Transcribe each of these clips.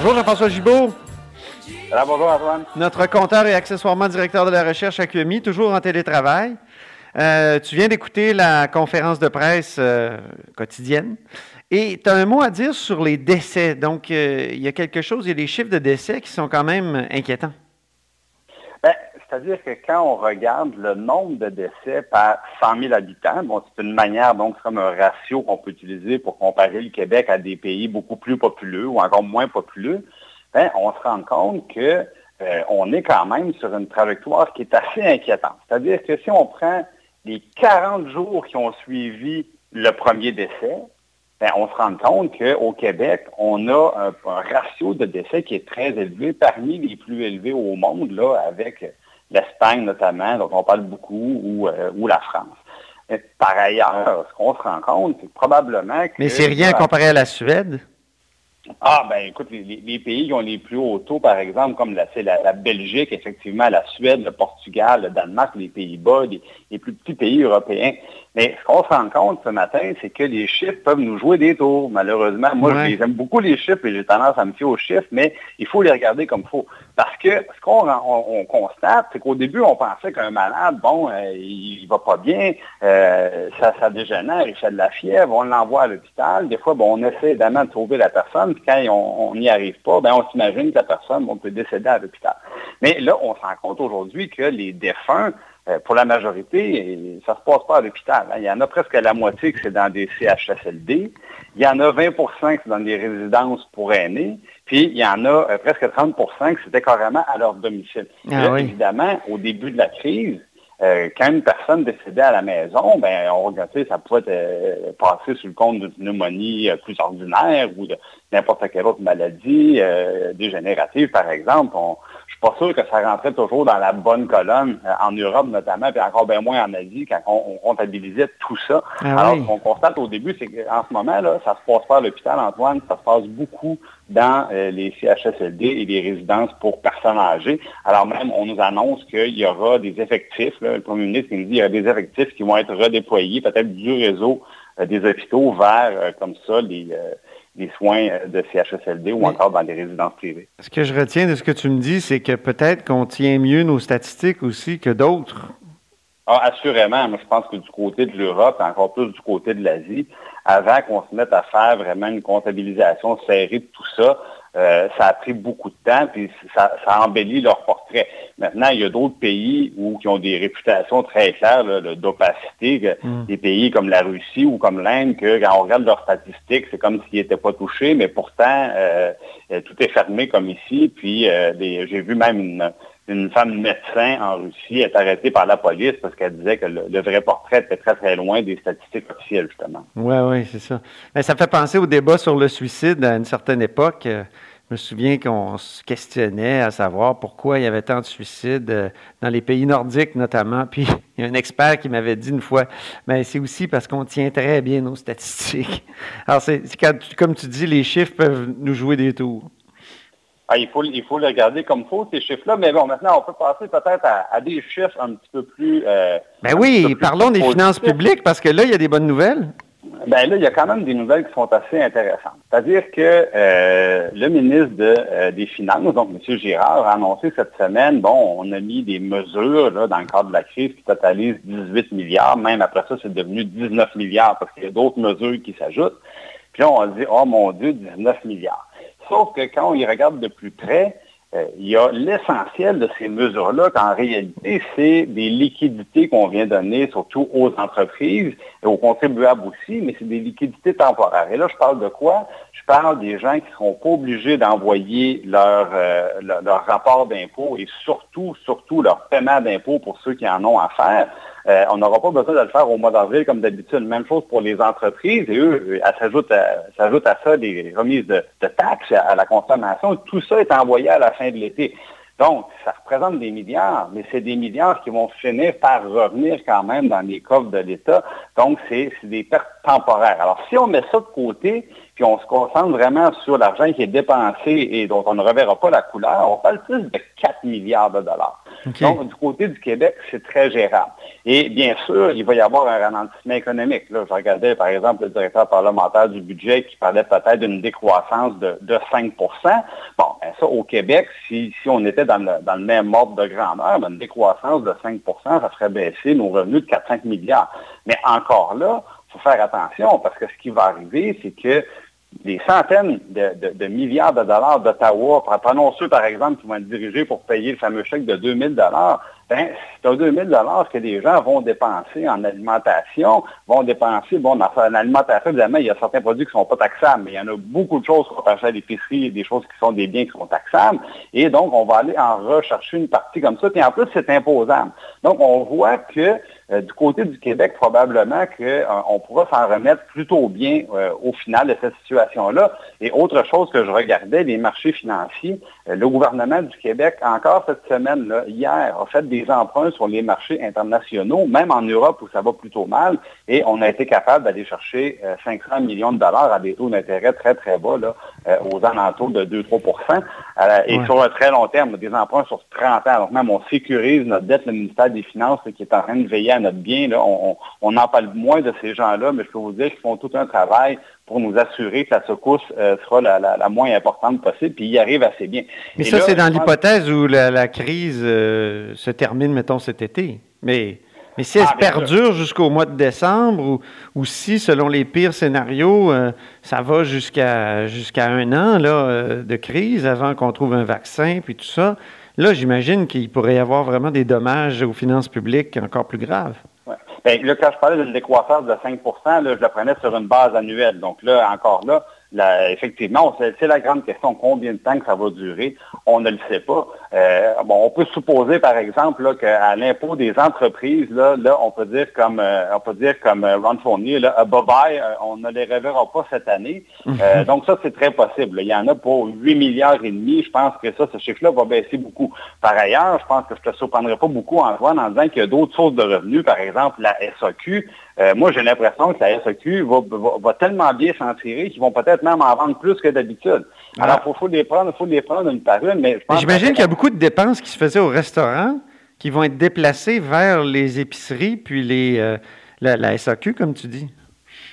Bonjour Jean-François Gibault. Alors, bonjour Antoine. Notre compteur et accessoirement directeur de la recherche à QMI, toujours en télétravail. Euh, tu viens d'écouter la conférence de presse euh, quotidienne et tu as un mot à dire sur les décès. Donc, euh, il y a quelque chose, il y a des chiffres de décès qui sont quand même inquiétants. C'est-à-dire que quand on regarde le nombre de décès par 100 000 habitants, bon, c'est une manière, donc, comme un ratio qu'on peut utiliser pour comparer le Québec à des pays beaucoup plus populeux ou encore moins populeux, ben, on se rend compte que on est quand même sur une trajectoire qui est assez inquiétante. C'est-à-dire que si on prend les 40 jours qui ont suivi le premier décès, ben, on se rend compte qu'au Québec, on a un, ratio de décès qui est très élevé, parmi les plus élevés au monde, là, avec l'Espagne notamment, dont on parle beaucoup, ou, euh, la France. par ailleurs, ce qu'on se rend compte, c'est probablement que... Mais c'est rien comparé à la Suède? Ah, ben écoute, les, pays qui ont les plus hauts taux, par exemple, comme la, la, Belgique, effectivement, la Suède, le Portugal, le Danemark, les Pays-Bas, les, plus petits pays européens. Mais ce qu'on se rend compte ce matin, c'est que les chiffres peuvent nous jouer des tours, malheureusement. Moi, j'aime beaucoup les chiffres et j'ai tendance à me fier aux chiffres, mais il faut les regarder comme il faut. Parce que ce qu'on on, constate, c'est qu'au début, on pensait qu'un malade, bon, euh, il, va pas bien, euh, ça, ça dégénère, il fait de la fièvre, on l'envoie à l'hôpital. Des fois, bon, on essaie évidemment de trouver la personne, puis quand on n'y arrive pas, ben, on s'imagine que la personne on peut décéder à l'hôpital. Mais là, on se rend compte aujourd'hui que les défunts, euh, pour la majorité, ça ne se passe pas à l'hôpital. Hein. Il y en a presque la moitié que c'est dans des CHSLD. Il y en a 20% que c'est dans des résidences pour aînés. Puis il y en a euh, presque 30% que c'était carrément à leur domicile. Ah évidemment, au début de la crise, euh, quand une personne décédait à la maison, ben, on regardait, ça pouvait être, passer sur le compte d'une pneumonie plus ordinaire ou de n'importe quelle autre maladie dégénérative, par exemple. Suis pas sûr que ça rentrait toujours dans la bonne colonne, euh, en Europe notamment, puis encore bien moins en Asie, quand on, comptabilisait tout ça. Ah Alors, ce qu'on constate au début, c'est qu'en ce moment, là, ça se passe pas à l'hôpital, Antoine, ça se passe beaucoup dans euh, les CHSLD et les résidences pour personnes âgées. Alors même, on nous annonce qu'il y aura des effectifs, le Premier ministre nous dit qu'il y a des effectifs qui vont être redéployés, peut-être du réseau euh, des hôpitaux vers, comme ça, les des soins euh, de CHSLD ou encore dans des résidences privées. Ce que je retiens de ce que tu me dis, c'est que peut-être qu'on tient mieux nos statistiques aussi que d'autres. Ah, assurément. Moi, je pense que du côté de l'Europe, encore plus du côté de l'Asie, avant qu'on se mette à faire vraiment une comptabilisation serrée de tout ça, euh, ça a pris beaucoup de temps, puis ça, ça embellit leur portrait. Maintenant, il y a d'autres pays où, qui ont des réputations très claires d'opacité, mm. des pays comme la Russie ou comme l'Inde, que quand on regarde leurs statistiques, c'est comme s'ils n'étaient pas touchés, mais pourtant, euh, euh, tout est fermé comme ici. Puis j'ai vu même une, une femme médecin en Russie est arrêtée par la police parce qu'elle disait que le, vrai portrait était très, très loin des statistiques officielles, justement. Oui, oui, c'est ça. Mais ça fait penser au débat sur le suicide à une certaine époque. Je me souviens qu'on se questionnait à savoir pourquoi il y avait tant de suicides euh, dans les pays nordiques notamment. Puis il y a un expert qui m'avait dit une fois, mais c'est aussi parce qu'on tient très bien nos statistiques. Alors, c'est, comme tu dis, les chiffres peuvent nous jouer des tours. Ah, il, faut, il faut le regarder comme faut, ces chiffres-là. Mais bon, maintenant, on peut passer peut-être à, des chiffres un petit peu plus... Euh, ben oui, parlons des finances publiques, parce que là, il y a des bonnes nouvelles. Ben là, il y a quand même des nouvelles qui sont assez intéressantes. C'est-à-dire que euh, le ministre euh, des Finances, donc M. Girard, a annoncé cette semaine, bon, on a mis des mesures dans le cadre de la crise qui totalisent 18 milliards. Même après ça, c'est devenu 19 milliards parce qu'il y a d'autres mesures qui s'ajoutent. Puis là, on dit, oh mon Dieu, 19 milliards. Sauf que quand on y regarde de plus près, il y a l'essentiel de ces mesures-là qu'en réalité, c'est des liquidités qu'on vient donner surtout aux entreprises et aux contribuables aussi, mais c'est des liquidités temporaires. Et là, je parle de quoi? Je parle des gens qui ne seront pas obligés d'envoyer leur, euh, leur, rapport d'impôt et surtout, surtout leur paiement d'impôt pour ceux qui en ont à faire. Euh, on n'aura pas besoin de le faire au mois d'avril comme d'habitude. Même chose pour les entreprises. Et eux, s'ajoute à, à, ça des remises de, taxes à, la consommation. Tout ça est envoyé à la fin de l'été. Donc, ça représente des milliards, mais c'est des milliards qui vont finir par revenir quand même dans les coffres de l'État. Donc, c'est des pertes temporaire. Alors, si on met ça de côté, puis on se concentre vraiment sur l'argent qui est dépensé et dont on ne reverra pas la couleur, on parle plus de 4 milliards de dollars. Donc, du côté du Québec, c'est très gérable. Et bien sûr, il va y avoir un ralentissement économique. Là, je regardais, par exemple, le directeur parlementaire du budget qui parlait peut-être d'une décroissance de, 5% Bon, ben ça, au Québec, si, on était dans le, même ordre de grandeur, ben, une décroissance de 5% ça ferait baisser nos revenus de 4-5 milliards. Mais encore là, il faut faire attention parce que ce qui va arriver, c'est que des centaines de, milliards de dollars d'Ottawa, prenons ceux, par exemple, qui vont être dirigés pour payer le fameux chèque de 2000 dollars, ben, c'est un 2000 dollars que les gens vont dépenser en alimentation, vont dépenser, bon, dans l'alimentation, évidemment, il y a certains produits qui ne sont pas taxables, mais il y en a beaucoup de choses qu'on peut acheter à l'épicerie, des choses qui sont des biens qui sont taxables, et donc, on va aller en rechercher une partie comme ça, et en plus, c'est imposable. Donc, on voit que euh, du côté du Québec, probablement qu'on euh, pourra s'en remettre plutôt bien euh, au final de cette situation-là. Et autre chose que je regardais, les marchés financiers, le gouvernement du Québec, encore cette semaine, là, hier, a fait des emprunts sur les marchés internationaux, même en Europe où ça va plutôt mal, et on a été capable d'aller chercher 500 millions de dollars à des taux d'intérêt très, très bas, là, aux alentours de 2-3% et sur un très long terme, des emprunts sur 30 ans. Donc même on sécurise notre dette, le ministère des Finances qui est en train de veiller à notre bien. Là, on, en parle moins de ces gens-là, mais je peux vous dire qu'ils font tout un travail pour nous assurer que la secousse euh, sera la, moins importante possible, puis y arrive assez bien. Mais ça, c'est dans l'hypothèse où la, crise euh, se termine, mettons, cet été. Mais, mais si elle ah, perdure jusqu'au mois de décembre, ou, si, selon les pires scénarios, euh, ça va jusqu'à jusqu'à un an là, de crise avant qu'on trouve un vaccin, puis tout ça, là, j'imagine qu'il pourrait y avoir vraiment des dommages aux finances publiques encore plus graves. Bien, là, quand je parlais d'une décroissance de 5 là, je la prenais sur une base annuelle. Donc là, encore là, effectivement, c'est la grande question, combien de temps que ça va durer, on ne le sait pas. Euh, bon, on peut supposer, par exemple, qu'à l'impôt des entreprises, là, là, on peut dire comme euh, on peut dire comme euh, Ron Fournier, là, bye bye, on ne les reverra pas cette année. Mhm. donc ça, c'est très possible. Il y en a pour 8 milliards et demi. Je pense que ça, ce chiffre-là va baisser beaucoup. Par ailleurs, je pense que je ne te surprendrai pas beaucoup en en disant qu'il y a d'autres sources de revenus, par exemple la SAQ, euh, moi, j'ai l'impression que la SAQ va, tellement bien s'en tirer qu'ils vont peut-être même en vendre plus que d'habitude. Alors, il faut, les prendre, faut les prendre une par une. Mais J'imagine qu'il y a beaucoup de dépenses qui se faisaient au restaurant qui vont être déplacées vers les épiceries puis les, euh, la, SAQ, comme tu dis.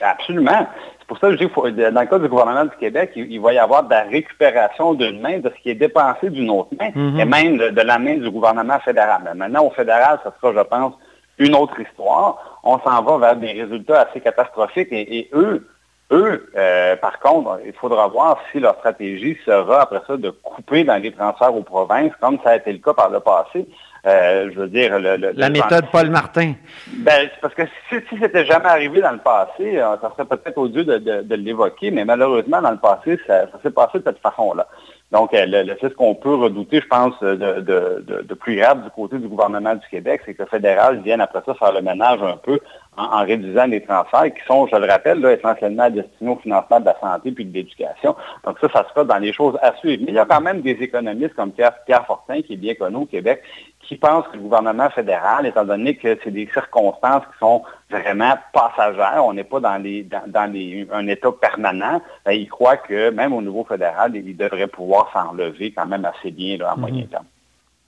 Absolument. C'est pour ça que je dis que dans le cas du gouvernement du Québec, il, va y avoir de la récupération d'une main de ce qui est dépensé d'une autre main, mm-hmm. et même de, la main du gouvernement fédéral. maintenant, au fédéral, ce sera, je pense, une autre histoire. On s'en va vers des résultats assez catastrophiques et, eux, eux, euh, par contre, il faudra voir si leur stratégie sera après ça de couper dans les transferts aux provinces, comme ça a été le cas par le passé. Euh, je veux dire, le, la méthode Paul Martin. Ben, parce que si, si c'était jamais arrivé dans le passé, euh, ça serait peut-être odieux de, de, l'évoquer, mais malheureusement, dans le passé, ça s'est passé de cette façon-là. Donc, euh, c'est ce qu'on peut redouter, je pense, de, plus grave du côté du gouvernement du Québec, c'est que le fédéral vienne après ça faire le ménage un peu en, réduisant les transferts qui sont, je le rappelle, là, essentiellement destinés au financement de la santé puis de l'éducation. Donc ça, ça sera dans les choses à suivre. Mais il y a quand même des économistes comme Pierre Fortin, qui est bien connu au Québec, qui pensent que le gouvernement fédéral, étant donné que c'est des circonstances qui sont vraiment passagères, on n'est pas dans, les, dans, les, un état permanent, ben, ils croient que même au niveau fédéral, ils devraient pouvoir s'enlever quand même assez bien là, à moyen mhm. terme.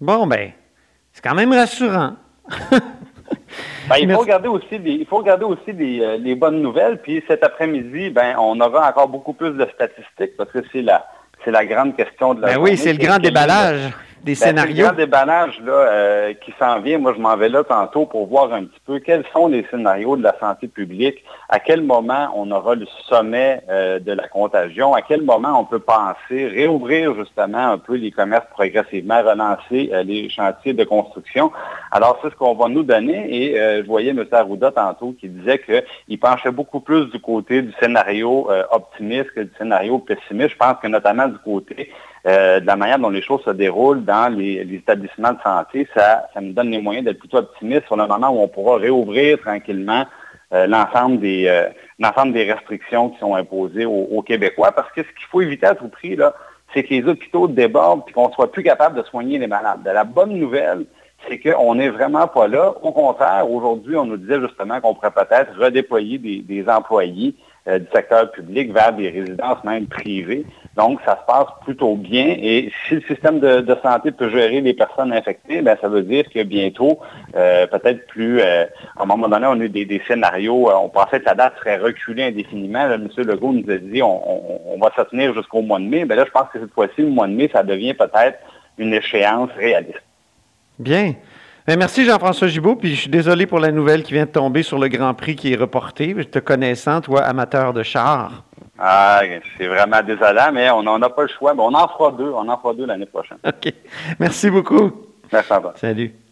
Bon, ben, c'est quand même rassurant. Ben, il, faut regarder aussi les, il faut regarder aussi euh, les, bonnes nouvelles. Puis cet après-midi, ben, on aura encore beaucoup plus de statistiques parce que c'est la, c'est la grande question de la ben oui, c'est le grand déballage des ben, scénarios. Le déballage là, euh, qui s'en vient, moi je m'en vais là tantôt pour voir un petit peu quels sont les scénarios de la santé publique, à quel moment on aura le sommet euh, de la contagion, à quel moment on peut penser réouvrir justement un peu les commerces progressivement, relancer euh, les chantiers de construction. Alors c'est ce qu'on va nous donner et je voyais M. Arruda tantôt qui disait qu'il penchait beaucoup plus du côté du scénario optimiste que du scénario pessimiste. Je pense que notamment du côté euh, de la manière dont les choses se déroulent dans les, établissements de santé, ça, ça me donne les moyens d'être plutôt optimiste sur le moment où on pourra réouvrir tranquillement euh, l'ensemble des euh, des restrictions qui sont imposées aux, Québécois. Parce que ce qu'il faut éviter à tout prix, c'est que les hôpitaux débordent et qu'on ne soit plus capable de soigner les malades. la bonne nouvelle, c'est qu'on n'est vraiment pas là. Au contraire, aujourd'hui, on nous disait justement qu'on pourrait peut-être redéployer des, employés du secteur public vers des résidences même privées. Donc, ça se passe plutôt bien. Et si le système de, santé peut gérer les personnes infectées, bien, ça veut dire que bientôt, euh, peut-être plus, euh, à un moment donné, on a eu des, scénarios, on pensait que la date serait reculée indéfiniment. M. Legault nous a dit on, va se tenir jusqu'au mois de mai. Bien là, je pense que cette fois-ci, le mois de mai, ça devient peut-être une échéance réaliste. Bien. Ben, merci Jean-François Gibault, puis je suis désolé pour la nouvelle qui vient de tomber sur le Grand Prix qui est reporté. Te connaissant, toi, amateur de char. Ah, c'est vraiment désolant, mais on n'en a pas le choix. on en fera deux. On en fera deux l'année prochaine. OK. Merci beaucoup. Merci à toi. Salut.